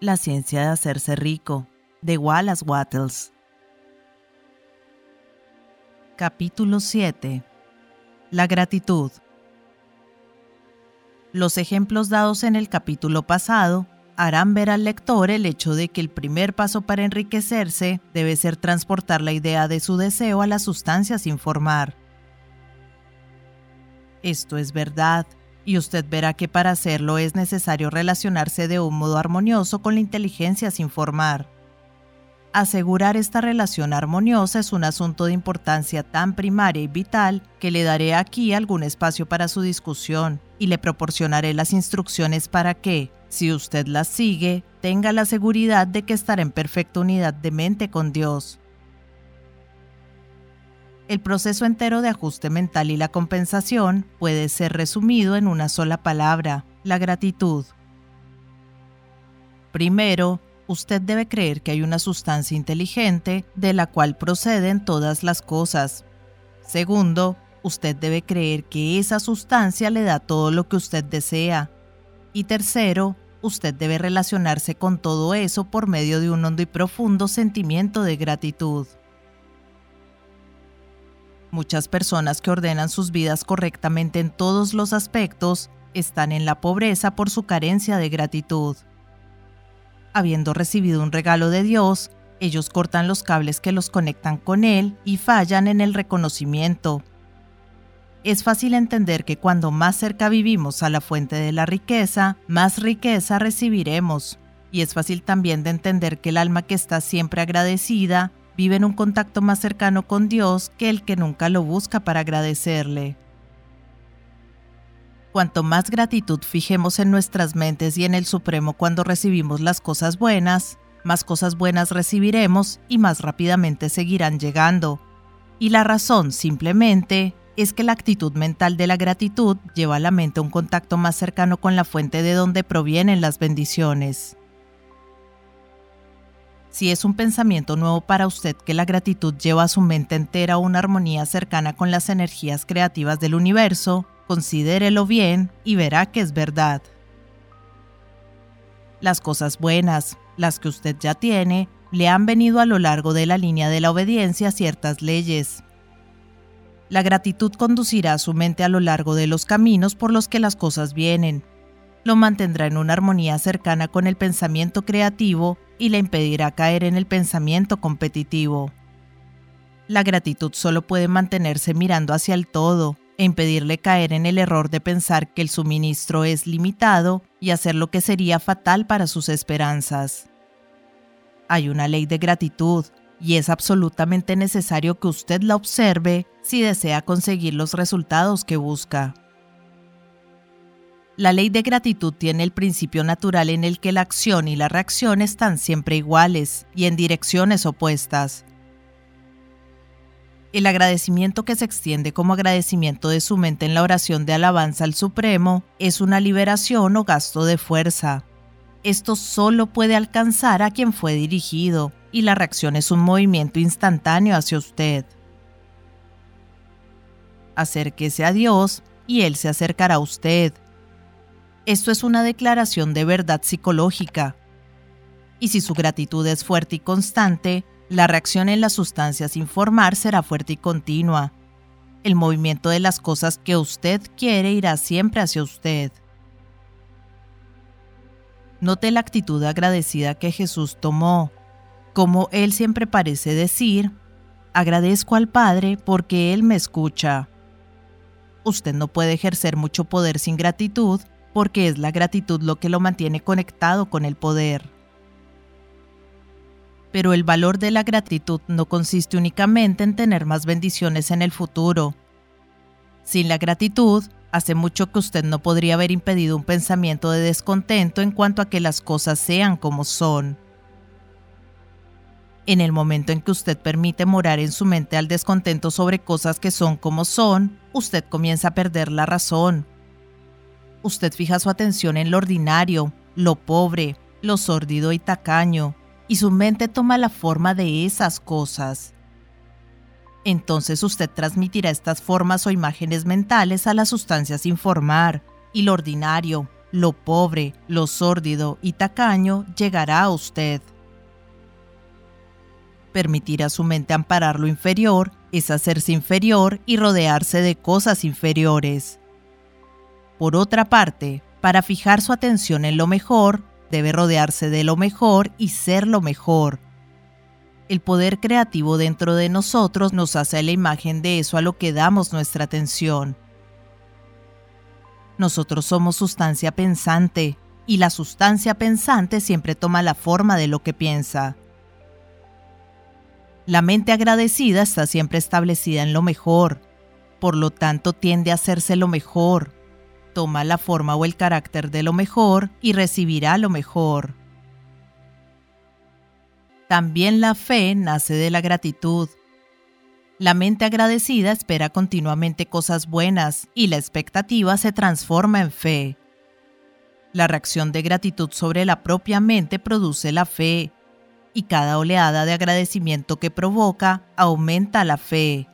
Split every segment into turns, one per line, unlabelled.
La ciencia de hacerse rico, de Wallace Wattles. Capítulo 7. La gratitud. Los ejemplos dados en el capítulo pasado harán ver al lector el hecho de que el primer paso para enriquecerse debe ser transportar la idea de su deseo a la sustancia sin formar. Esto es verdad, y usted verá que para hacerlo es necesario relacionarse de un modo armonioso con la inteligencia sin formar. Asegurar esta relación armoniosa es un asunto de importancia tan primaria y vital que le daré aquí algún espacio para su discusión y le proporcionaré las instrucciones para que, si usted las sigue, tenga la seguridad de que estará en perfecta unidad de mente con Dios. El proceso entero de ajuste mental y la compensación puede ser resumido en una sola palabra, la gratitud. Primero, usted debe creer que hay una sustancia inteligente de la cual proceden todas las cosas. Segundo, usted debe creer que esa sustancia le da todo lo que usted desea. Y tercero, usted debe relacionarse con todo eso por medio de un hondo y profundo sentimiento de gratitud. Muchas personas que ordenan sus vidas correctamente en todos los aspectos están en la pobreza por su carencia de gratitud. Habiendo recibido un regalo de Dios, ellos cortan los cables que los conectan con Él y fallan en el reconocimiento. Es fácil entender que cuando más cerca vivimos a la fuente de la riqueza, más riqueza recibiremos. Y es fácil también de entender que el alma que está siempre agradecida vive en un contacto más cercano con Dios que el que nunca lo busca para agradecerle. Cuanto más gratitud fijemos en nuestras mentes y en el Supremo cuando recibimos las cosas buenas, más cosas buenas recibiremos y más rápidamente seguirán llegando. Y la razón, simplemente, es que la actitud mental de la gratitud lleva a la mente a un contacto más cercano con la fuente de donde provienen las bendiciones. Si es un pensamiento nuevo para usted que la gratitud lleva a su mente entera una armonía cercana con las energías creativas del universo, considérelo bien y verá que es verdad. Las cosas buenas, las que usted ya tiene, le han venido a lo largo de la línea de la obediencia a ciertas leyes. La gratitud conducirá a su mente a lo largo de los caminos por los que las cosas vienen. Lo mantendrá en una armonía cercana con el pensamiento creativo y le impedirá caer en el pensamiento competitivo. La gratitud solo puede mantenerse mirando hacia el todo e impedirle caer en el error de pensar que el suministro es limitado y hacer lo que sería fatal para sus esperanzas. Hay una ley de gratitud y es absolutamente necesario que usted la observe si desea conseguir los resultados que busca. La ley de gratitud tiene el principio natural en el que la acción y la reacción están siempre iguales y en direcciones opuestas. El agradecimiento que se extiende como agradecimiento de su mente en la oración de alabanza al Supremo es una liberación o gasto de fuerza. Esto solo puede alcanzar a quien fue dirigido, y la reacción es un movimiento instantáneo hacia usted. Acérquese a Dios y Él se acercará a usted. Esto es una declaración de verdad psicológica. Y si su gratitud es fuerte y constante, la reacción en las sustancias sin formar será fuerte y continua. El movimiento de las cosas que usted quiere irá siempre hacia usted. Note la actitud agradecida que Jesús tomó. Como Él siempre parece decir, agradezco al Padre porque Él me escucha. Usted no puede ejercer mucho poder sin gratitud porque es la gratitud lo que lo mantiene conectado con el poder. Pero el valor de la gratitud no consiste únicamente en tener más bendiciones en el futuro. Sin la gratitud, hace mucho que usted no podría haber impedido un pensamiento de descontento en cuanto a que las cosas sean como son. En el momento en que usted permite morar en su mente al descontento sobre cosas que son como son, usted comienza a perder la razón, usted fija su atención en lo ordinario, lo pobre, lo sórdido y tacaño, y su mente toma la forma de esas cosas. Entonces usted transmitirá estas formas o imágenes mentales a las sustancias sin formar, y lo ordinario, lo pobre, lo sórdido y tacaño llegará a usted. Permitir a su mente amparar lo inferior es hacerse inferior y rodearse de cosas inferiores. Por otra parte, para fijar su atención en lo mejor, debe rodearse de lo mejor y ser lo mejor. El poder creativo dentro de nosotros nos hace la imagen de eso a lo que damos nuestra atención. Nosotros somos sustancia pensante, y la sustancia pensante siempre toma la forma de lo que piensa. La mente agradecida está siempre establecida en lo mejor, por lo tanto tiende a hacerse lo mejor, toma la forma o el carácter de lo mejor y recibirá lo mejor. También la fe nace de la gratitud. La mente agradecida espera continuamente cosas buenas y la expectativa se transforma en fe. La reacción de gratitud sobre la propia mente produce la fe, y cada oleada de agradecimiento que provoca aumenta la fe.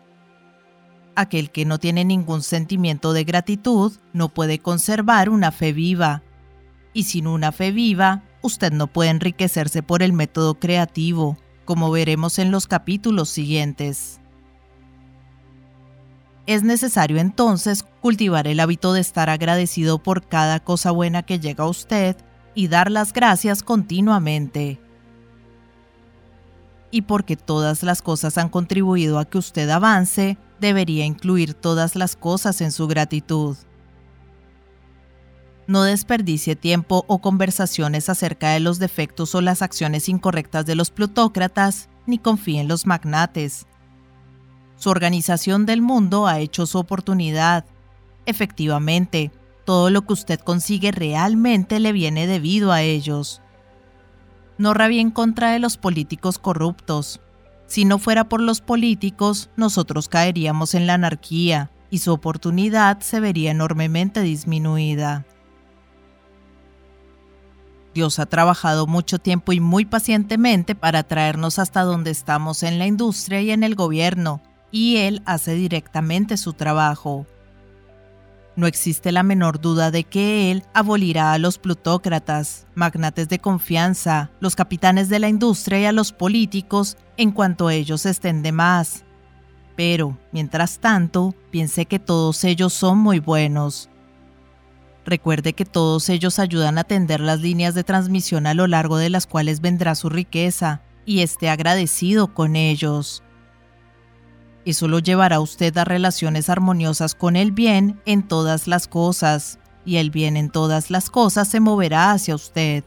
Aquel que no tiene ningún sentimiento de gratitud no puede conservar una fe viva. Y sin una fe viva, usted no puede enriquecerse por el método creativo, como veremos en los capítulos siguientes. Es necesario entonces cultivar el hábito de estar agradecido por cada cosa buena que llega a usted y dar las gracias continuamente y porque todas las cosas han contribuido a que usted avance, debería incluir todas las cosas en su gratitud. No desperdicie tiempo o conversaciones acerca de los defectos o las acciones incorrectas de los plutócratas, ni confíe en los magnates. Su organización del mundo ha hecho su oportunidad. Efectivamente, todo lo que usted consigue realmente le viene debido a ellos no rabia en contra de los políticos corruptos. Si no fuera por los políticos, nosotros caeríamos en la anarquía y su oportunidad se vería enormemente disminuida. Dios ha trabajado mucho tiempo y muy pacientemente para traernos hasta donde estamos en la industria y en el gobierno, y Él hace directamente su trabajo. No existe la menor duda de que él abolirá a los plutócratas, magnates de confianza, los capitanes de la industria y a los políticos en cuanto ellos estén de más. Pero, mientras tanto, piense que todos ellos son muy buenos. Recuerde que todos ellos ayudan a tender las líneas de transmisión a lo largo de las cuales vendrá su riqueza, y esté agradecido con ellos. Eso lo llevará a usted a relaciones armoniosas con el bien en todas las cosas, y el bien en todas las cosas se moverá hacia usted.